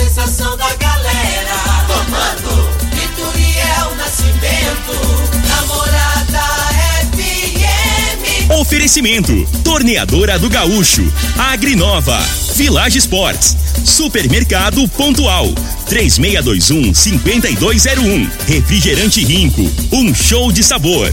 sensação da galera. Comando Vitoriel Nascimento, namorada FM. Oferecimento: Torneadora do Gaúcho, Agrinova, Village Sports, Supermercado Pontual, 3621-5201, Refrigerante Rinco, um show de sabor.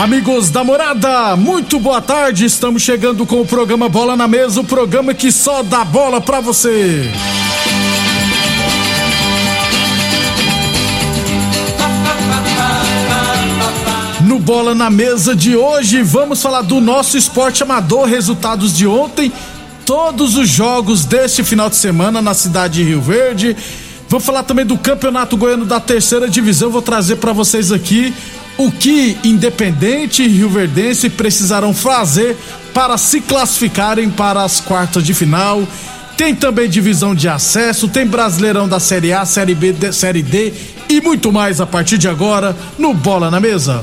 Amigos da morada, muito boa tarde. Estamos chegando com o programa Bola na Mesa o programa que só dá bola pra você. No Bola na Mesa de hoje, vamos falar do nosso esporte amador, resultados de ontem, todos os jogos deste final de semana na cidade de Rio Verde. Vou falar também do Campeonato Goiano da Terceira Divisão, vou trazer para vocês aqui o que Independente e Rio Verdense precisarão fazer para se classificarem para as quartas de final. Tem também divisão de acesso, tem Brasileirão da Série A, Série B, Série D e muito mais a partir de agora no Bola na Mesa.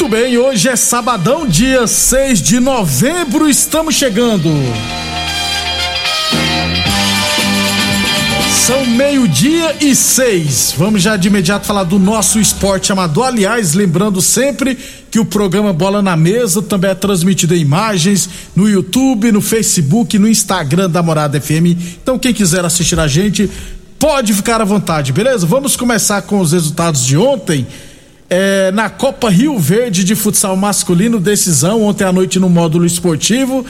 Muito bem, hoje é sabadão, dia 6 de novembro, estamos chegando. São meio-dia e seis. Vamos já de imediato falar do nosso esporte amador. Aliás, lembrando sempre que o programa Bola na Mesa também é transmitido em imagens no YouTube, no Facebook, no Instagram da Morada FM. Então, quem quiser assistir a gente, pode ficar à vontade, beleza? Vamos começar com os resultados de ontem. É, na Copa Rio Verde de futsal masculino, decisão ontem à noite no módulo esportivo.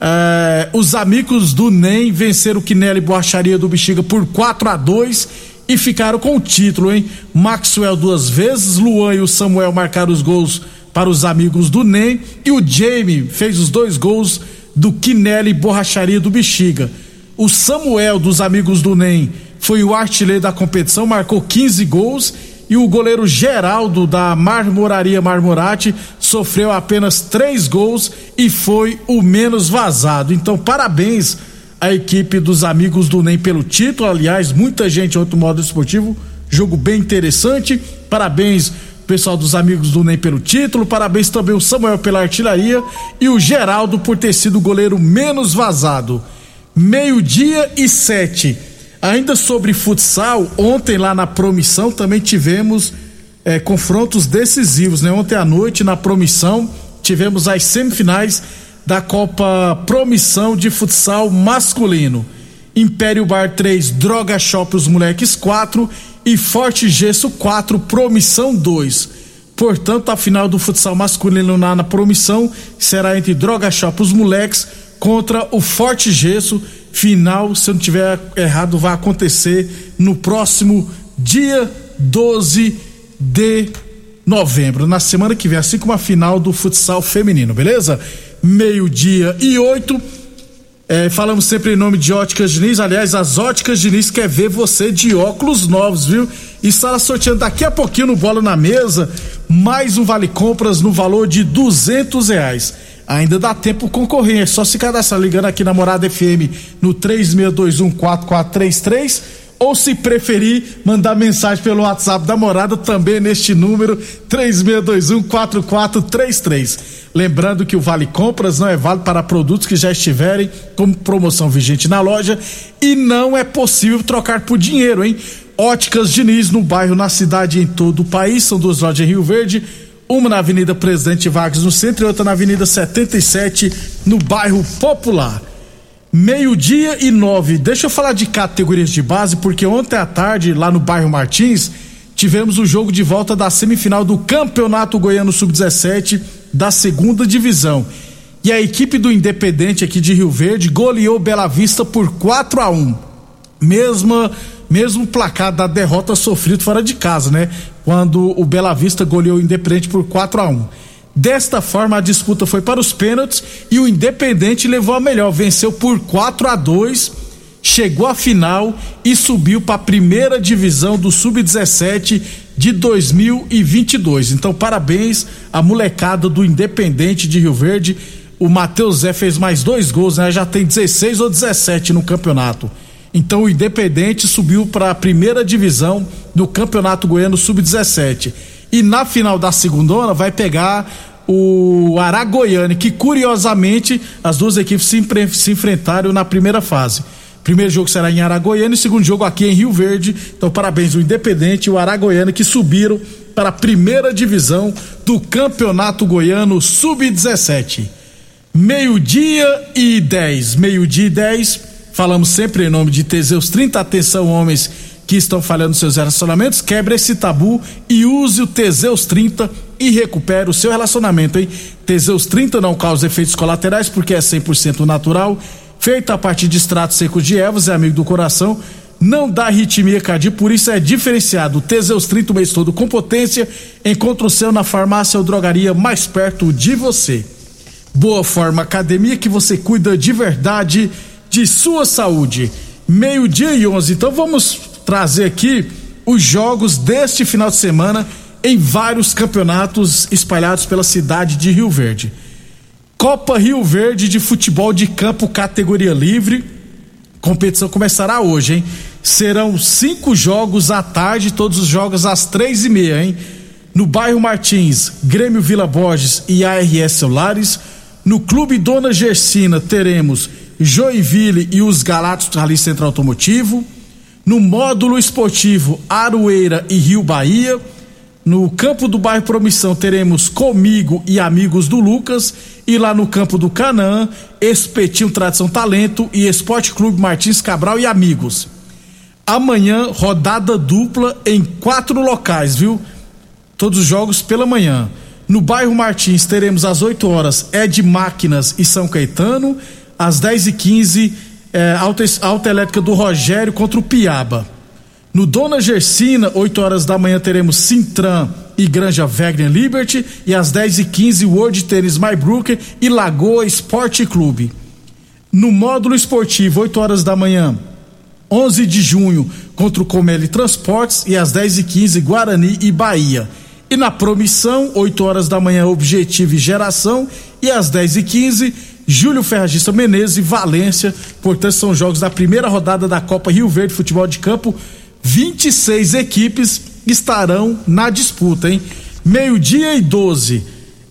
É, os amigos do NEM venceram o Quinelli Borracharia do Bexiga por 4 a 2 e ficaram com o título, hein? Maxwell duas vezes, Luan e o Samuel marcaram os gols para os amigos do NEM e o Jamie fez os dois gols do Quinelli Borracharia do Bexiga. O Samuel dos amigos do NEM foi o artilheiro da competição, marcou 15 gols e o goleiro Geraldo da Marmoraria Marmorate sofreu apenas três gols e foi o menos vazado. Então, parabéns à equipe dos amigos do NEM pelo título. Aliás, muita gente no modo esportivo, jogo bem interessante. Parabéns pessoal dos amigos do NEM pelo título. Parabéns também o Samuel pela artilharia e o Geraldo por ter sido o goleiro menos vazado. Meio-dia e sete. Ainda sobre futsal, ontem lá na Promissão também tivemos eh, confrontos decisivos, né? Ontem à noite na Promissão tivemos as semifinais da Copa Promissão de Futsal Masculino. Império Bar 3, Droga Shop os Moleques 4 e Forte Gesso 4, Promissão 2. Portanto, a final do futsal masculino lá na Promissão será entre Droga Shop os Moleques contra o Forte Gesso. Final, se eu não tiver errado, vai acontecer no próximo dia 12 de novembro, na semana que vem, assim como a final do futsal feminino, beleza? Meio-dia e oito. É, falamos sempre em nome de Óticas Diniz. Aliás, as Óticas Diniz quer ver você de óculos novos, viu? E estará sorteando daqui a pouquinho no Bola na Mesa mais um Vale Compras no valor de duzentos reais. Ainda dá tempo concorrer, só se cadastrar ligando aqui na Morada FM no 36214433 ou se preferir, mandar mensagem pelo WhatsApp da Morada também neste número 36214433. Lembrando que o Vale Compras não é válido para produtos que já estiverem como promoção vigente na loja e não é possível trocar por dinheiro, hein? Óticas Diniz no bairro, na cidade em todo o país, são duas lojas em Rio Verde, uma na Avenida Presidente Vargas no centro e outra na Avenida 77 no bairro Popular. Meio-dia e nove. Deixa eu falar de categorias de base, porque ontem à tarde, lá no bairro Martins, tivemos o jogo de volta da semifinal do Campeonato Goiano Sub-17 da segunda divisão. E a equipe do Independente aqui de Rio Verde goleou Bela Vista por 4 a 1 Mesma, mesmo placar da derrota sofrido fora de casa, né? Quando o Bela Vista goleou o Independente por 4 a 1 Desta forma, a disputa foi para os pênaltis e o Independente levou a melhor, venceu por 4 a 2 chegou à final e subiu para a primeira divisão do Sub-17 de 2022. Então, parabéns à molecada do Independente de Rio Verde. O Matheus Zé fez mais dois gols, né? Já tem 16 ou 17 no campeonato. Então, o Independente subiu para a primeira divisão do Campeonato Goiano Sub-17. E na final da segunda vai pegar o Aragoiane, que curiosamente as duas equipes se, se, enfrentaram na primeira fase. Primeiro jogo será em Aragoiana e segundo jogo aqui em Rio Verde. Então, parabéns ao Independente e o Aragoiana que subiram para a primeira divisão do Campeonato Goiano Sub-17. Meio-dia e 10. Meio-dia e 10. Falamos sempre em nome de Teseus 30. Atenção, homens que estão falhando seus relacionamentos, quebre esse tabu e use o Teseus 30 e recupere o seu relacionamento, hein? Teseus 30 não causa efeitos colaterais porque é 100% natural, feito a partir de extratos secos de ervas, é amigo do coração, não dá arritmia cardíaca, por isso é diferenciado. Teseus 30 o mês todo com potência, encontra o seu na farmácia ou drogaria mais perto de você. Boa Forma Academia que você cuida de verdade de sua saúde. Meio-dia e 11. Então vamos trazer aqui os jogos deste final de semana em vários campeonatos espalhados pela cidade de Rio Verde. Copa Rio Verde de futebol de campo categoria livre. Competição começará hoje, hein? Serão cinco jogos à tarde, todos os jogos às três e meia, hein? No bairro Martins, Grêmio Vila Borges e ARS Celulares. No Clube Dona Gersina teremos Joinville e os Galatos Rally Central Automotivo. No módulo esportivo Aroeira e Rio Bahia. No campo do bairro Promissão teremos Comigo e Amigos do Lucas. E lá no campo do Canaã, Espetinho Tradição Talento e Esporte Clube Martins Cabral e Amigos. Amanhã, rodada dupla em quatro locais, viu? Todos os jogos pela manhã. No bairro Martins teremos às 8 horas Ed Máquinas e São Caetano. Às 10 e 15 é, alta, alta elétrica do Rogério contra o Piaba. No Dona Gersina, 8 horas da manhã, teremos Sintran e Granja Wagner Liberty. E às 10 e 15 World Tennis Maybrook e Lagoa Esporte Clube. No módulo esportivo, 8 horas da manhã, 11 de junho, contra o Comeli Transportes. E às 10 e 15 Guarani e Bahia. E na promissão, 8 horas da manhã, Objetivo e Geração. E às 10 e 15 Júlio Ferragista Menezes e Valência. Portanto, são jogos da primeira rodada da Copa Rio Verde Futebol de Campo. 26 equipes estarão na disputa, hein? Meio-dia e 12.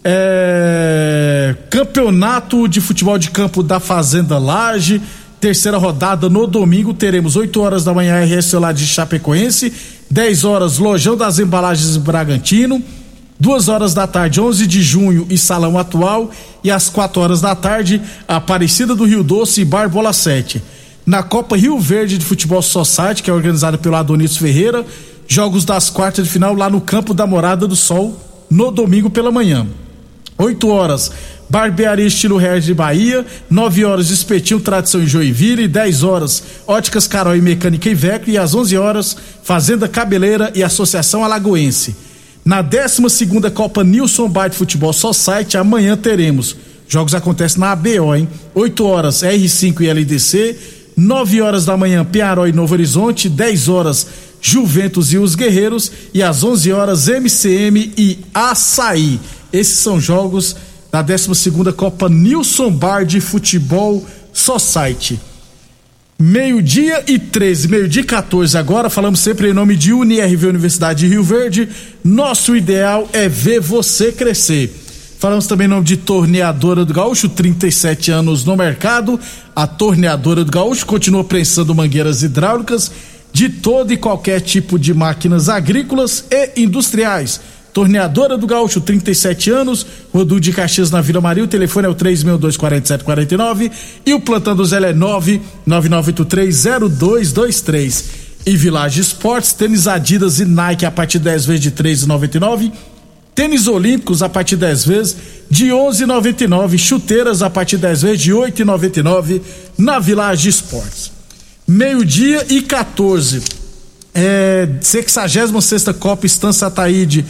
É... Campeonato de Futebol de Campo da Fazenda Laje. Terceira rodada no domingo. Teremos 8 horas da manhã RS lá de Chapecoense. 10 horas Lojão das Embalagens Bragantino duas horas da tarde, 11 de junho e Salão Atual e às quatro horas da tarde, Aparecida do Rio Doce e Barbola 7. Na Copa Rio Verde de Futebol Society, que é organizada pelo Adonis Ferreira, jogos das quartas de final lá no campo da Morada do Sol, no domingo pela manhã. 8 horas, Barbearia Estilo Reis de Bahia, 9 horas, Espetinho Tradição em Joinville, 10 horas, Óticas Carol e Mecânica Iveco e às 11 horas, Fazenda Cabeleira e Associação Alagoense. Na 12 Copa Nilson Bar de Futebol Society, amanhã teremos. Jogos acontecem na ABO, hein? 8 horas R5 e LDC, 9 horas da manhã Piaró e Novo Horizonte, 10 horas Juventus e os Guerreiros e às 11 horas MCM e Açaí. Esses são jogos da 12 Copa Nilson Bar de Futebol Society. Meio-dia e 13, meio-dia e 14. Agora falamos sempre em nome de UniRV Universidade de Rio Verde. Nosso ideal é ver você crescer. Falamos também em nome de Torneadora do Gaúcho, 37 anos no mercado. A Torneadora do Gaúcho continua prensando mangueiras hidráulicas de todo e qualquer tipo de máquinas agrícolas e industriais Torneadora do Gaúcho, 37 anos, Rodu de Caxias na Vila Maria, o telefone é o 3624749 e o plantão do Zé é 999830223. E Village Esportes, tênis Adidas e Nike a partir de 10 vezes de 3,99. Tênis Olímpicos a partir de 10 vezes de 11,99. Chuteiras a partir de 10 vezes de 8,99 na Village Esportes. Meio-dia e 14. É, 66 Copa Estância Ataíde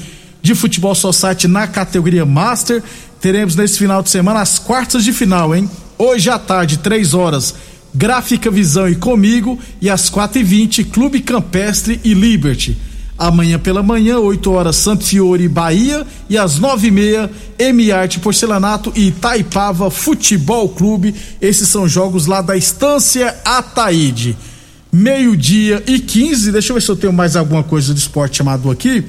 de Futebol Society na categoria Master. Teremos nesse final de semana as quartas de final, hein? Hoje à tarde, 3 horas, Gráfica Visão e comigo. E às 4 e 20 Clube Campestre e Liberty. Amanhã pela manhã, 8 horas, Santo Fiore Bahia. E às 9 e meia, M-Arte Porcelanato e Itaipava Futebol Clube. Esses são jogos lá da Estância Ataíde. Meio-dia e 15. Deixa eu ver se eu tenho mais alguma coisa de esporte chamado aqui.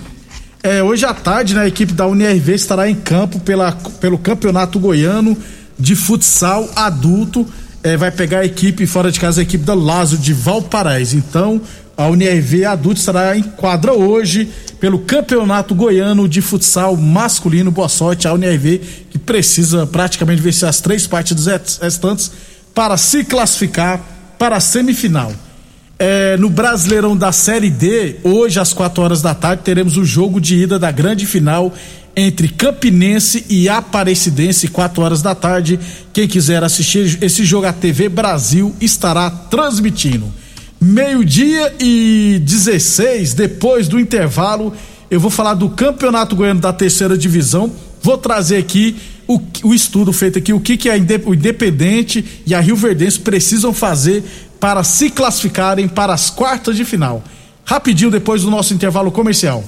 É, hoje à tarde, né, a equipe da UNRV estará em campo pela, pelo Campeonato Goiano de Futsal Adulto. É, vai pegar a equipe fora de casa, a equipe da Lazo de Valparaíso. Então, a UNRV Adulto estará em quadra hoje pelo Campeonato Goiano de Futsal Masculino. Boa sorte à UNRV, que precisa praticamente vencer as três partidas restantes para se classificar para a semifinal. É, no Brasileirão da Série D, hoje às 4 horas da tarde, teremos o jogo de ida da grande final entre Campinense e Aparecidense, 4 horas da tarde. Quem quiser assistir esse jogo, a TV Brasil estará transmitindo. Meio-dia e 16, depois do intervalo, eu vou falar do Campeonato Goiano da Terceira Divisão. Vou trazer aqui o, o estudo feito aqui, o que, que a, o Independente e a Rio Verdense precisam fazer para se classificarem para as quartas de final. Rapidinho depois do nosso intervalo comercial.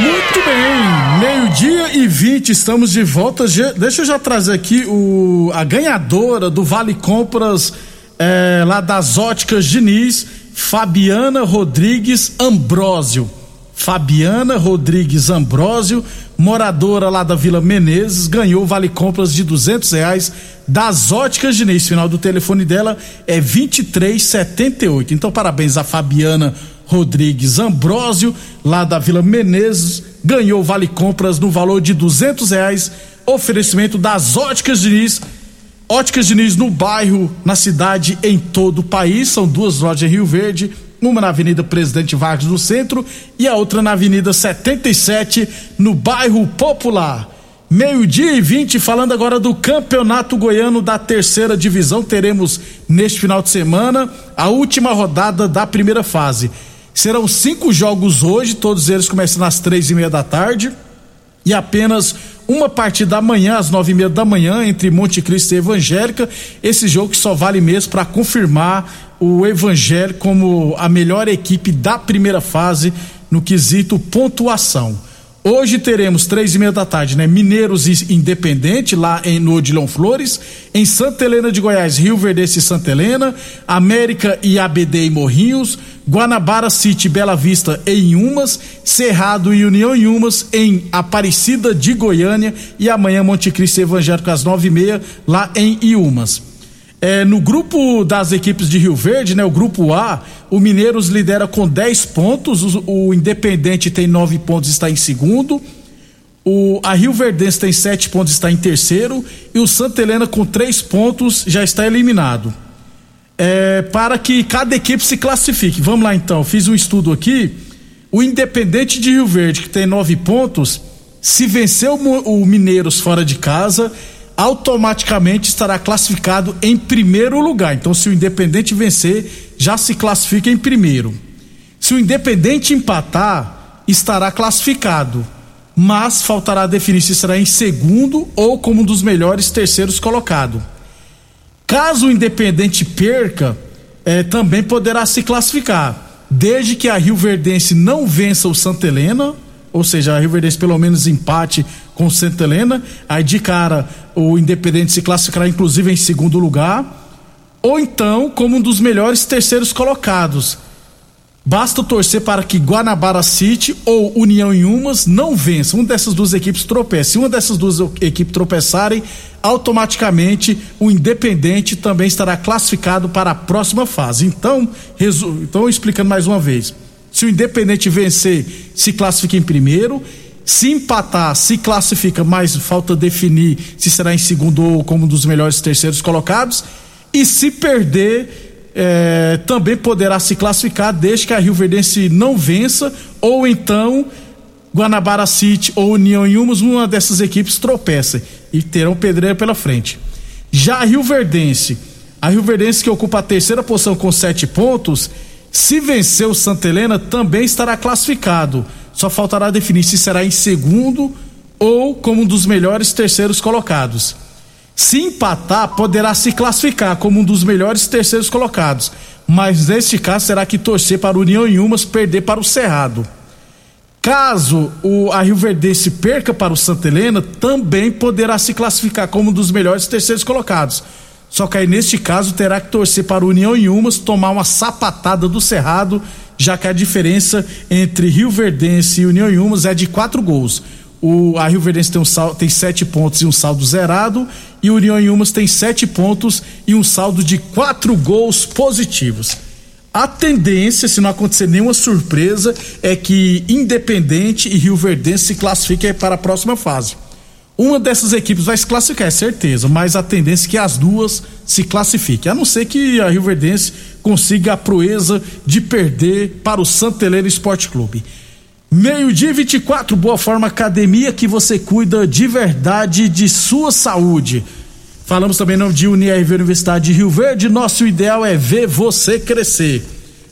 Muito bem, meio-dia e 20, estamos de volta. Deixa eu já trazer aqui o, a ganhadora do Vale Compras é, lá das óticas Diniz, Fabiana Rodrigues Ambrósio. Fabiana Rodrigues Ambrósio, moradora lá da Vila Menezes, ganhou vale compras de duzentos reais das óticas Diniz. Final do telefone dela é 2378. Então, parabéns a Fabiana Rodrigues Ambrósio, lá da Vila Menezes, ganhou vale compras no valor de duzentos reais. Oferecimento das óticas Diniz. Óticas Diniz no bairro, na cidade, em todo o país. São duas lojas em Rio Verde uma na Avenida Presidente Vargas no centro e a outra na Avenida 77 no bairro Popular. Meio-dia e 20, falando agora do Campeonato Goiano da Terceira Divisão. Teremos neste final de semana a última rodada da primeira fase. Serão cinco jogos hoje, todos eles começam às três e meia da tarde. E apenas uma partida amanhã, às nove e meia da manhã, entre Monte Cristo e Evangélica. Esse jogo que só vale mesmo para confirmar o Evangelho como a melhor equipe da primeira fase no quesito pontuação. Hoje teremos três e meia da tarde, né? Mineiros e Independente lá em, no Odilon Flores, em Santa Helena de Goiás, Rio Verde e Santa Helena, América e ABD em Morrinhos, Guanabara City, Bela Vista em Umas, Cerrado e União em Umas em Aparecida de Goiânia e amanhã Monte Cristo Evangélico às nove e meia lá em Iumas. É, no grupo das equipes de Rio Verde, né, o grupo A, o Mineiros lidera com 10 pontos, o, o Independente tem 9 pontos, está em segundo. O, a Rio Verdense tem 7 pontos, está em terceiro. E o Santa Helena, com 3 pontos, já está eliminado. É, para que cada equipe se classifique. Vamos lá então, fiz um estudo aqui. O Independente de Rio Verde, que tem 9 pontos, se vencer o, o Mineiros fora de casa automaticamente estará classificado em primeiro lugar. Então, se o Independente vencer, já se classifica em primeiro. Se o Independente empatar, estará classificado, mas faltará definir se será em segundo ou como um dos melhores terceiros colocado. Caso o Independente perca, eh, também poderá se classificar, desde que a Rio Verdense não vença o Santa Helena ou seja, a Rio Verde pelo menos empate com Santa Helena, aí de cara o Independente se classificará inclusive em segundo lugar, ou então como um dos melhores terceiros colocados. Basta torcer para que Guanabara City ou União em Umas não vençam. Uma dessas duas equipes tropece. Se uma dessas duas equipes tropeçarem, automaticamente o Independente também estará classificado para a próxima fase. Então, resu... então explicando mais uma vez. Se o Independente vencer, se classifica em primeiro. Se empatar, se classifica, mas falta definir se será em segundo ou como um dos melhores terceiros colocados. E se perder, é, também poderá se classificar desde que a Rio Verdense não vença ou então Guanabara City ou União Inhumas, uma dessas equipes tropeça e terão pedreira pela frente. Já a Rio Verdense, a Rio Verdense que ocupa a terceira posição com sete pontos, se vencer o Santa Helena também estará classificado. Só faltará definir se será em segundo ou como um dos melhores terceiros colocados. Se empatar, poderá se classificar como um dos melhores terceiros colocados. Mas neste caso, será que torcer para o União em Umas perder para o Cerrado. Caso o, a Rio Verdense perca para o Santa Helena, também poderá se classificar como um dos melhores terceiros colocados. Só que aí, neste caso, terá que torcer para o União em Umas tomar uma sapatada do Cerrado, já que a diferença entre Rio Verdense e União em Umas é de quatro gols. O, a Rio Verdense tem, um sal, tem sete pontos e um saldo zerado, e o União em Umas tem sete pontos e um saldo de quatro gols positivos. A tendência, se não acontecer nenhuma surpresa, é que Independente e Rio Verdense se classifiquem para a próxima fase. Uma dessas equipes vai se classificar, é certeza, mas a tendência é que as duas se classifiquem. A não ser que a Rio Verdense consiga a proeza de perder para o Santa Helena Esporte Clube. Meio-dia 24, Boa Forma Academia, que você cuida de verdade de sua saúde. Falamos também não de UniRV Universidade de Rio Verde. Nosso ideal é ver você crescer.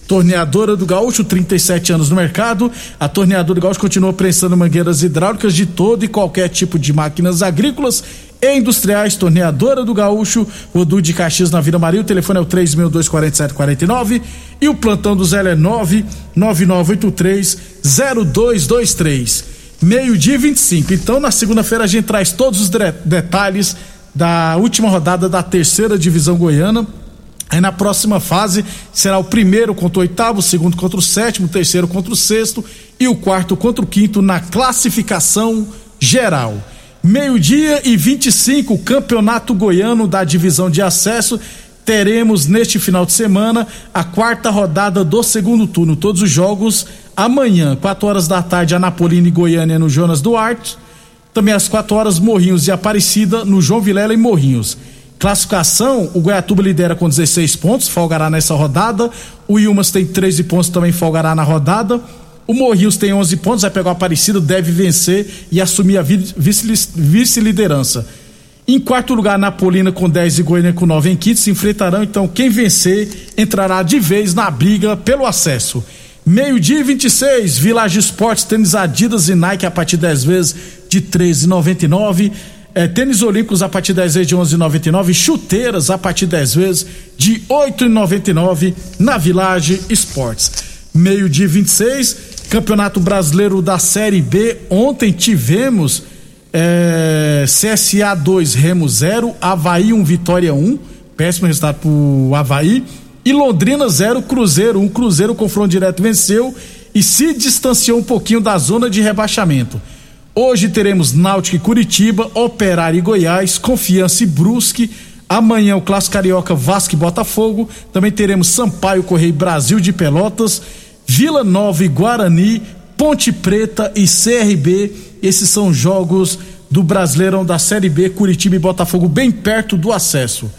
Torneadora do Gaúcho, 37 anos no mercado. A Torneadora do Gaúcho continua prestando mangueiras hidráulicas de todo e qualquer tipo de máquinas agrícolas e industriais. Torneadora do Gaúcho, Rodu de Caxias na Vila Maria. O telefone é o 3.24749 e o plantão do Zé é 999830223. Meio-dia 25. Então, na segunda-feira, a gente traz todos os detalhes da última rodada da terceira divisão goiana. Aí na próxima fase será o primeiro contra o oitavo, o segundo contra o sétimo, o terceiro contra o sexto e o quarto contra o quinto na classificação geral. Meio-dia e 25, Campeonato Goiano da Divisão de Acesso. Teremos neste final de semana a quarta rodada do segundo turno. Todos os jogos amanhã, 4 horas da tarde, Anapolina e Goiânia no Jonas Duarte. Também às 4 horas, Morrinhos e Aparecida no João Vilela e Morrinhos. Classificação, o Goiatuba lidera com 16 pontos, folgará nessa rodada. O Ilmas tem 13 pontos, também folgará na rodada. O Morrinhos tem 11 pontos, vai pegar o Aparecido, deve vencer e assumir a vice-liderança. Em quarto lugar, Napolina com 10 e Goiânia com 9 em quinto se enfrentarão. Então, quem vencer entrará de vez na briga pelo acesso. Meio-dia e 26, Village Esportes, tênis Adidas e Nike a partir 10 vezes de 13,99. É, tênis Olímpicos a partir 10 vezes de 11,99. Chuteiras a partir 10 vezes de 8,99 na Village Esportes. Meio-dia 26, Campeonato Brasileiro da Série B. Ontem tivemos é, CSA 2, Remo 0, Havaí 1, Vitória 1. Péssimo resultado pro Havaí. E Londrina 0, Cruzeiro 1. Cruzeiro, confronto direto, venceu e se distanciou um pouquinho da zona de rebaixamento. Hoje teremos Náutico e Curitiba, Operário e Goiás, Confiança e Brusque. Amanhã o Clássico Carioca Vasco e Botafogo. Também teremos Sampaio Correio Brasil de Pelotas Vila Nova e Guarani, Ponte Preta e CRB. Esses são jogos do Brasileirão da Série B, Curitiba e Botafogo, bem perto do acesso.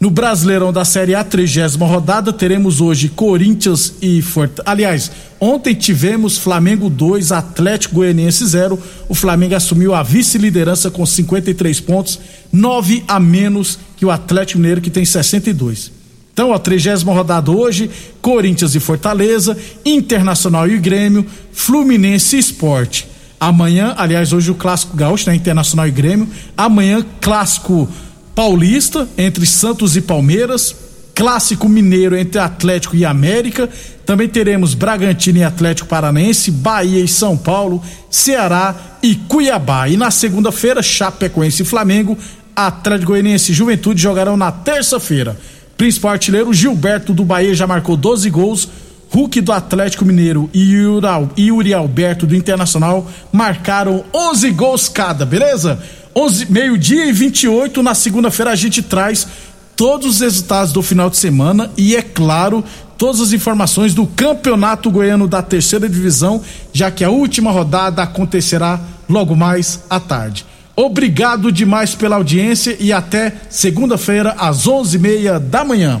No Brasileirão da Série A, trigésima rodada, teremos hoje Corinthians e Fortaleza. Aliás, ontem tivemos Flamengo 2, Atlético Goianiense 0. O Flamengo assumiu a vice-liderança com 53 pontos, 9 a menos que o Atlético Mineiro, que tem 62. Então, a trigésima rodada hoje, Corinthians e Fortaleza, Internacional e Grêmio, Fluminense e Esporte. Amanhã, aliás, hoje o clássico gaúcho, né? Internacional e Grêmio. Amanhã, clássico paulista entre Santos e Palmeiras. Clássico mineiro entre Atlético e América. Também teremos Bragantino e Atlético Paranense, Bahia e São Paulo, Ceará e Cuiabá. E na segunda-feira, Chapecoense e Flamengo, Atlético Goianiense e Juventude jogarão na terça-feira. Principal artilheiro Gilberto do Bahia já marcou 12 gols. Hulk do Atlético Mineiro e Yuri Alberto do Internacional marcaram 11 gols cada, beleza? 11, meio-dia e 28 na segunda-feira a gente traz todos os resultados do final de semana e é claro, todas as informações do Campeonato Goiano da Terceira Divisão, já que a última rodada acontecerá logo mais à tarde. Obrigado demais pela audiência e até segunda-feira às onze e meia da manhã.